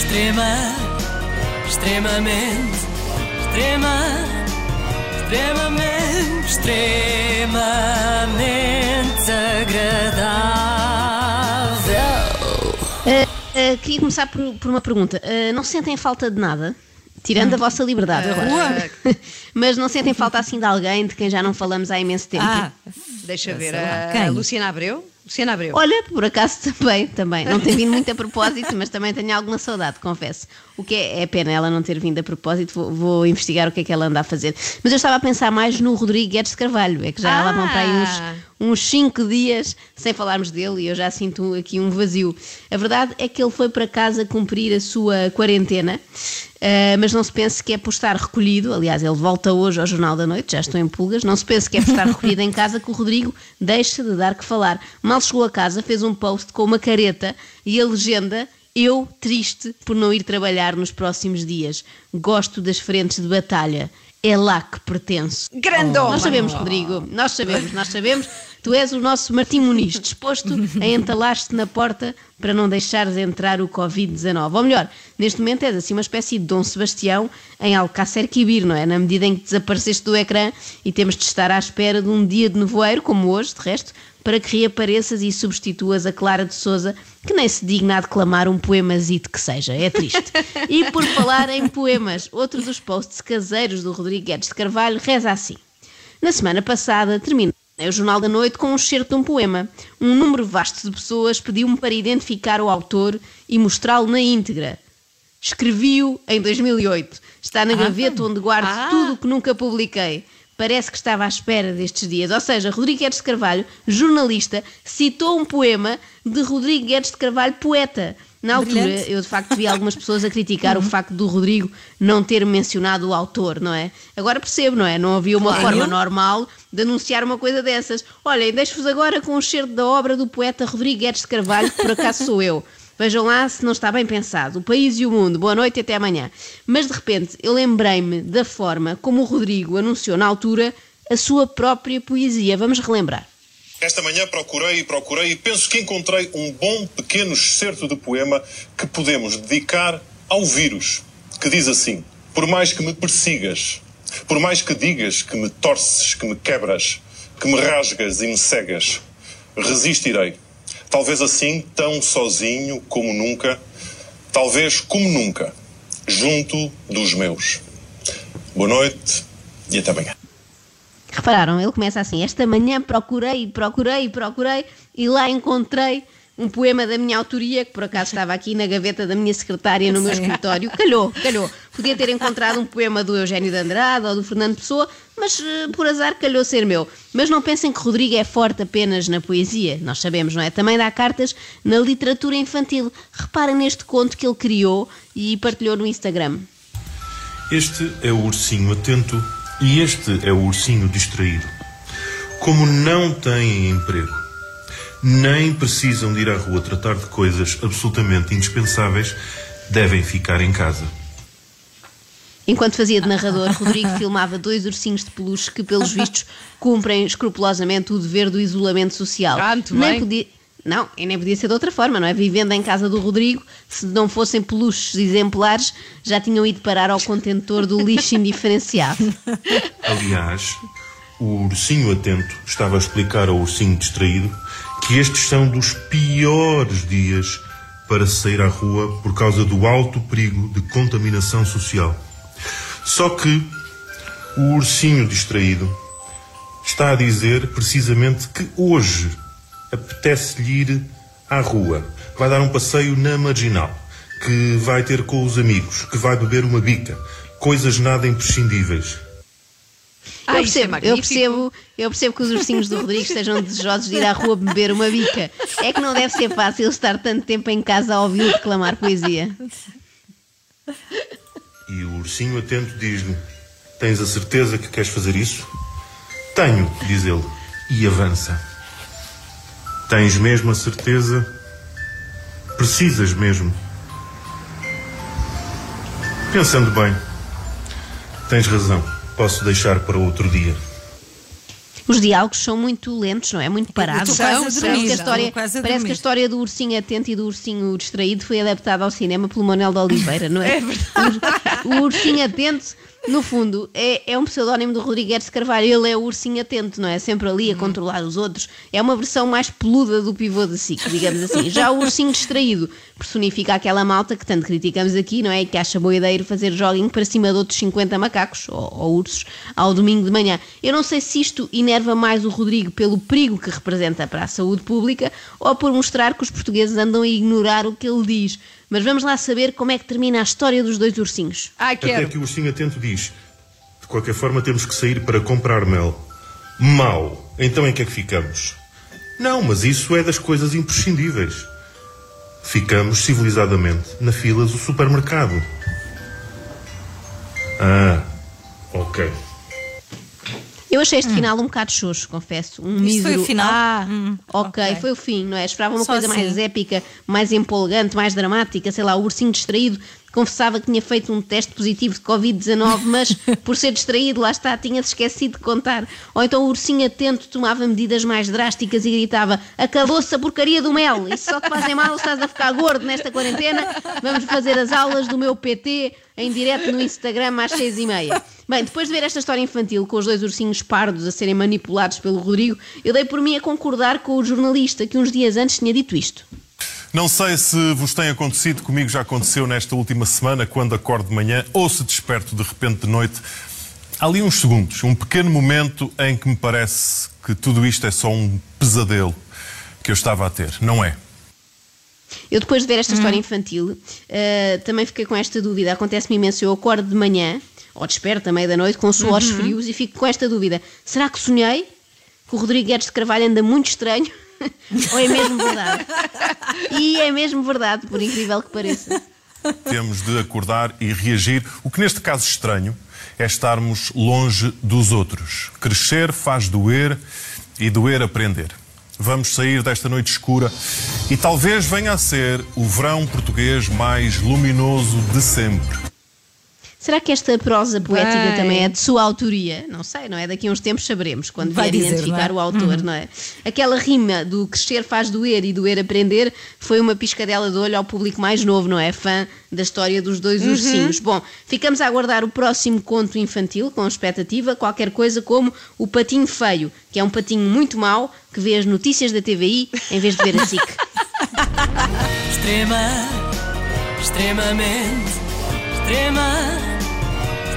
Extrema, extremamente, extrema, extremamente, extremamente agradável. Uh, uh, queria começar por, por uma pergunta. Uh, não sentem falta de nada? Tirando a vossa liberdade, agora. Mas não sentem falta assim de alguém de quem já não falamos há imenso tempo? Ah, deixa ver. A, a Luciana Abreu? Luciana Abreu. Olha, por acaso também, também. Não tem vindo muito a propósito, mas também tenho alguma saudade, confesso. O que é, é pena ela não ter vindo a propósito, vou, vou, investigar o que é que ela anda a fazer. Mas eu estava a pensar mais no Rodrigo Guedes de Carvalho, é que já ah. lá vão para aí uns, uns cinco dias sem falarmos dele e eu já sinto aqui um vazio. A verdade é que ele foi para casa cumprir a sua quarentena. Uh, mas não se pense que é por estar recolhido, aliás, ele volta hoje ao Jornal da Noite, já estou em pulgas, não se pense que é por estar recolhido em casa que o Rodrigo deixa de dar que falar. Mal chegou a casa, fez um post com uma careta e a legenda eu triste por não ir trabalhar nos próximos dias. Gosto das frentes de batalha. É lá que pertenço. Grandão! Oh, nós sabemos, Rodrigo, nós sabemos, nós sabemos. Tu és o nosso Martim Muniz, disposto a entalar-te na porta para não deixares entrar o Covid-19. Ou melhor, neste momento és assim uma espécie de Dom Sebastião em Alcácer Quibir, não é? Na medida em que desapareceste do ecrã e temos de estar à espera de um dia de nevoeiro, como hoje, de resto, para que reapareças e substituas a Clara de Souza, que nem se digna a declamar um poemazito que seja. É triste. E por falar em poemas, outro dos posts caseiros do Rodrigo Guedes de Carvalho reza assim. Na semana passada terminei o Jornal da Noite com um excerto de um poema. Um número vasto de pessoas pediu-me para identificar o autor e mostrá-lo na íntegra. Escrevi-o em 2008. Está na ah, gaveta onde guardo ah. tudo o que nunca publiquei parece que estava à espera destes dias. Ou seja, Rodrigo Guedes de Carvalho, jornalista, citou um poema de Rodrigo Guedes de Carvalho, poeta. Na altura, Brilhante. eu de facto vi algumas pessoas a criticar uhum. o facto do Rodrigo não ter mencionado o autor, não é? Agora percebo, não é? Não havia uma claro. forma normal de anunciar uma coisa dessas. Olhem, deixo-vos agora com um cheiro da obra do poeta Rodrigo Guedes de Carvalho, que por acaso sou eu. Vejam lá se não está bem pensado. O país e o mundo. Boa noite e até amanhã. Mas de repente eu lembrei-me da forma como o Rodrigo anunciou na altura a sua própria poesia. Vamos relembrar. Esta manhã procurei e procurei e penso que encontrei um bom pequeno excerto de poema que podemos dedicar ao vírus, que diz assim: Por mais que me persigas, por mais que digas que me torces, que me quebras, que me rasgas e me cegas, resistirei Talvez assim, tão sozinho como nunca, talvez como nunca, junto dos meus. Boa noite e até amanhã. Repararam, ele começa assim: Esta manhã procurei, procurei, procurei e lá encontrei um poema da minha autoria, que por acaso estava aqui na gaveta da minha secretária no meu escritório. Calhou, calhou. Podia ter encontrado um poema do Eugênio de Andrade ou do Fernando Pessoa, mas uh, por azar calhou ser meu. Mas não pensem que Rodrigo é forte apenas na poesia, nós sabemos, não é? Também dá cartas na literatura infantil. Reparem neste conto que ele criou e partilhou no Instagram. Este é o ursinho atento e este é o ursinho distraído. Como não têm emprego nem precisam de ir à rua tratar de coisas absolutamente indispensáveis, devem ficar em casa. Enquanto fazia de narrador, Rodrigo filmava dois ursinhos de peluche que, pelos vistos, cumprem escrupulosamente o dever do isolamento social. Ah, muito nem bem. Podia... Não, e nem podia ser de outra forma, não é? Vivendo em casa do Rodrigo, se não fossem peluches exemplares, já tinham ido parar ao contentor do lixo indiferenciado. Aliás, o ursinho atento estava a explicar ao ursinho distraído que estes são dos piores dias para sair à rua por causa do alto perigo de contaminação social. Só que o ursinho distraído está a dizer precisamente que hoje apetece-lhe ir à rua, vai dar um passeio na marginal, que vai ter com os amigos, que vai beber uma bica, coisas nada imprescindíveis. Ah, eu, percebo, é eu, percebo, eu percebo que os ursinhos do Rodrigo estejam desejosos de ir à rua beber uma bica. É que não deve ser fácil estar tanto tempo em casa a ouvir declamar poesia. E o ursinho atento diz-lhe: Tens a certeza que queres fazer isso? Tenho, diz ele, e avança. Tens mesmo a certeza? Precisas mesmo? Pensando bem, tens razão posso deixar para outro dia. Os diálogos são muito lentos, não é? Muito parados. Parece que a história, parece que a história do ursinho atento e do ursinho distraído foi adaptada ao cinema pelo Manuel de Oliveira, não é? É verdade. O, o ursinho atento, no fundo, é, é um pseudónimo do Rodrigues Carvalho. Ele é o ursinho atento, não é? Sempre ali a controlar os outros. É uma versão mais peluda do pivô de SIC, digamos assim. Já o ursinho distraído personifica aquela malta que tanto criticamos aqui, não é? Que acha boa ideia ir fazer jogging para cima de outros 50 macacos ou, ou ursos ao domingo de manhã. Eu não sei se isto enerva mais o Rodrigo pelo perigo que representa para a saúde pública ou por mostrar que os portugueses andam a ignorar o que ele diz. Mas vamos lá saber como é que termina a história dos dois ursinhos. Ai, Até quero. que o ursinho atento diz: De qualquer forma, temos que sair para comprar mel. Mal. Então em que é que ficamos? Não, mas isso é das coisas imprescindíveis. Ficamos civilizadamente na fila do supermercado. Ah, ok. Eu achei este final um bocado xoxo, confesso. Um Isto foi o final? Ah, Hum, ok, ok. foi o fim, não é? Esperava uma Só coisa mais assim. épica, mais empolgante, mais dramática. Sei lá, o ursinho distraído confessava que tinha feito um teste positivo de Covid-19, mas por ser distraído, lá está, tinha-se esquecido de contar. Ou então o ursinho atento tomava medidas mais drásticas e gritava: Acabou-se a porcaria do mel, isso só te fazem mal, estás a ficar gordo nesta quarentena. Vamos fazer as aulas do meu PT em direto no Instagram às seis e meia. Bem, depois de ver esta história infantil com os dois ursinhos pardos a serem manipulados pelo Rodrigo, eu dei por mim a concordar com o jornalista que uns dias antes tinha dito isto. Não sei se vos tem acontecido, comigo já aconteceu nesta última semana, quando acordo de manhã ou se desperto de repente de noite. Há ali uns segundos, um pequeno momento em que me parece que tudo isto é só um pesadelo que eu estava a ter. Não é? Eu depois de ver esta história infantil, eh, também fiquei com esta dúvida. Acontece-me imenso, eu acordo de manhã, ou desperto à meia da noite, com suores frios e fico com esta dúvida. Será que sonhei que o Rodrigo Guedes de Carvalho anda muito estranho? Ou é mesmo verdade? E é mesmo verdade, por incrível que pareça. Temos de acordar e reagir. O que neste caso estranho é estarmos longe dos outros. Crescer faz doer e doer aprender. Vamos sair desta noite escura e talvez venha a ser o verão português mais luminoso de sempre. Será que esta prosa poética Bem. também é de sua autoria? Não sei, não é? Daqui a uns tempos saberemos, quando Vai vier dizer, identificar é? o autor, não é? Aquela rima do crescer faz doer e doer aprender foi uma piscadela de olho ao público mais novo, não é? Fã da história dos dois ursinhos. Bom, ficamos a aguardar o próximo conto infantil com expectativa, qualquer coisa como o Patinho Feio, que é um patinho muito mau que vê as notícias da TVI em vez de ver a SIC. Extrema, extremamente, extrema,